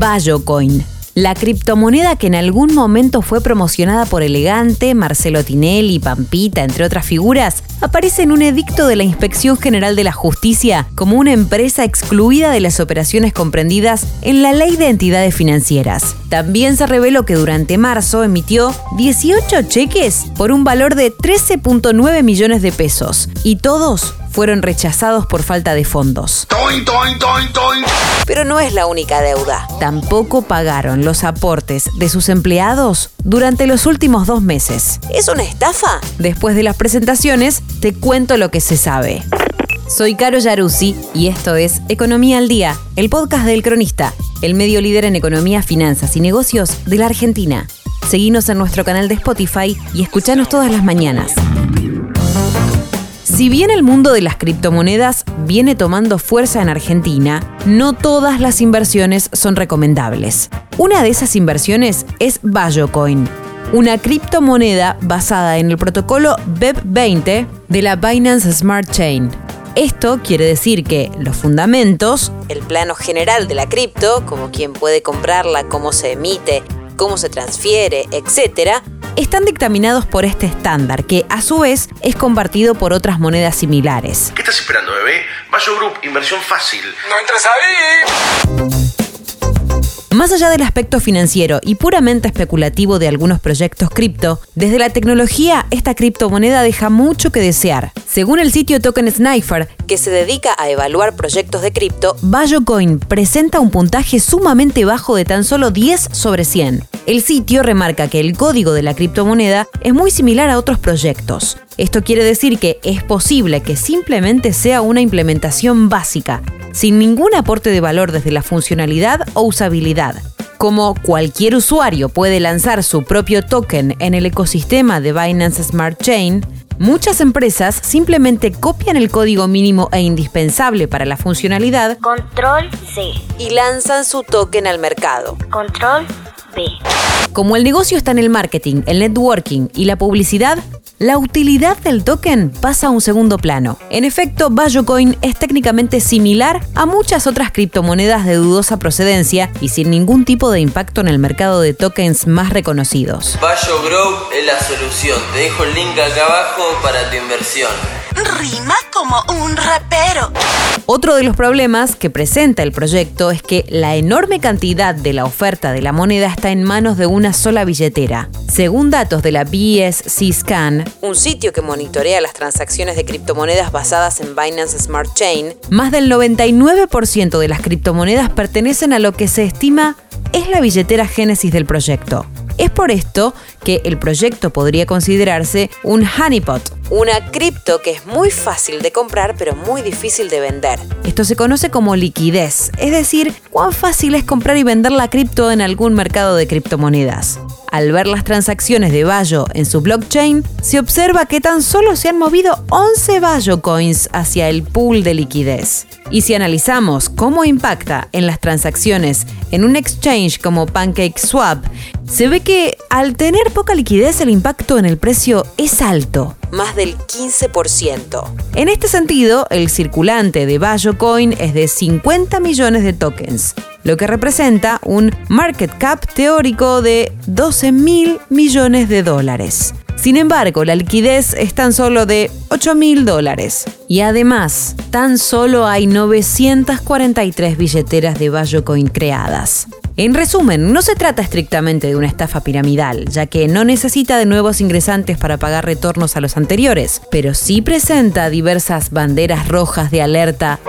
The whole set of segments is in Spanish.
Bayocoin la criptomoneda que en algún momento fue promocionada por Elegante, Marcelo Tinelli, Pampita, entre otras figuras, aparece en un edicto de la Inspección General de la Justicia como una empresa excluida de las operaciones comprendidas en la Ley de Entidades Financieras. También se reveló que durante marzo emitió 18 cheques por un valor de 13.9 millones de pesos y todos fueron rechazados por falta de fondos. Pero no es la única deuda. Tampoco pagaron los aportes de sus empleados durante los últimos dos meses. ¿Es una estafa? Después de las presentaciones, te cuento lo que se sabe. Soy Caro Yaruzzi y esto es Economía al Día, el podcast del Cronista, el medio líder en economía, finanzas y negocios de la Argentina. Seguinos en nuestro canal de Spotify y escuchanos todas las mañanas. Si bien el mundo de las criptomonedas viene tomando fuerza en Argentina, no todas las inversiones son recomendables. Una de esas inversiones es Bayocoin, una criptomoneda basada en el protocolo BEP20 de la Binance Smart Chain. Esto quiere decir que los fundamentos, el plano general de la cripto, como quién puede comprarla, cómo se emite, cómo se transfiere, etc., están dictaminados por este estándar, que a su vez es compartido por otras monedas similares. ¿Qué estás esperando, bebé? Bayo Group, inversión fácil. ¡No entres ahí! Más allá del aspecto financiero y puramente especulativo de algunos proyectos cripto, desde la tecnología esta criptomoneda deja mucho que desear. Según el sitio Token Sniper, que se dedica a evaluar proyectos de cripto, Bayocoin presenta un puntaje sumamente bajo de tan solo 10 sobre 100. El sitio remarca que el código de la criptomoneda es muy similar a otros proyectos. Esto quiere decir que es posible que simplemente sea una implementación básica, sin ningún aporte de valor desde la funcionalidad o usabilidad. Como cualquier usuario puede lanzar su propio token en el ecosistema de Binance Smart Chain, muchas empresas simplemente copian el código mínimo e indispensable para la funcionalidad Control C. y lanzan su token al mercado. Control B. Como el negocio está en el marketing, el networking y la publicidad, la utilidad del token pasa a un segundo plano. En efecto, Bayocoin es técnicamente similar a muchas otras criptomonedas de dudosa procedencia y sin ningún tipo de impacto en el mercado de tokens más reconocidos. Bayo Group es la solución. Te dejo el link acá abajo para tu inversión. Rima como un rapero. Otro de los problemas que presenta el proyecto es que la enorme cantidad de la oferta de la moneda está en manos de una sola billetera. Según datos de la BSC Scan, un sitio que monitorea las transacciones de criptomonedas basadas en Binance Smart Chain, más del 99% de las criptomonedas pertenecen a lo que se estima es la billetera génesis del proyecto. Es por esto que el proyecto podría considerarse un honeypot, una cripto que es muy fácil de comprar pero muy difícil de vender. Esto se conoce como liquidez, es decir, cuán fácil es comprar y vender la cripto en algún mercado de criptomonedas. Al ver las transacciones de Bayo en su blockchain, se observa que tan solo se han movido 11 Bayo coins hacia el pool de liquidez. Y si analizamos cómo impacta en las transacciones en un exchange como PancakeSwap, se ve que al tener poca liquidez el impacto en el precio es alto, más del 15%. En este sentido, el circulante de Bayo Coin es de 50 millones de tokens, lo que representa un market cap teórico de 12 mil millones de dólares. Sin embargo, la liquidez es tan solo de 8 mil dólares. Y además, tan solo hay 943 billeteras de Bayocoin creadas. En resumen, no se trata estrictamente de una estafa piramidal, ya que no necesita de nuevos ingresantes para pagar retornos a los anteriores, pero sí presenta diversas banderas rojas de alerta,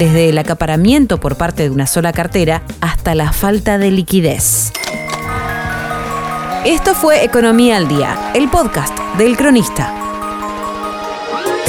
desde el acaparamiento por parte de una sola cartera hasta la falta de liquidez. Esto fue Economía al Día, el podcast del cronista.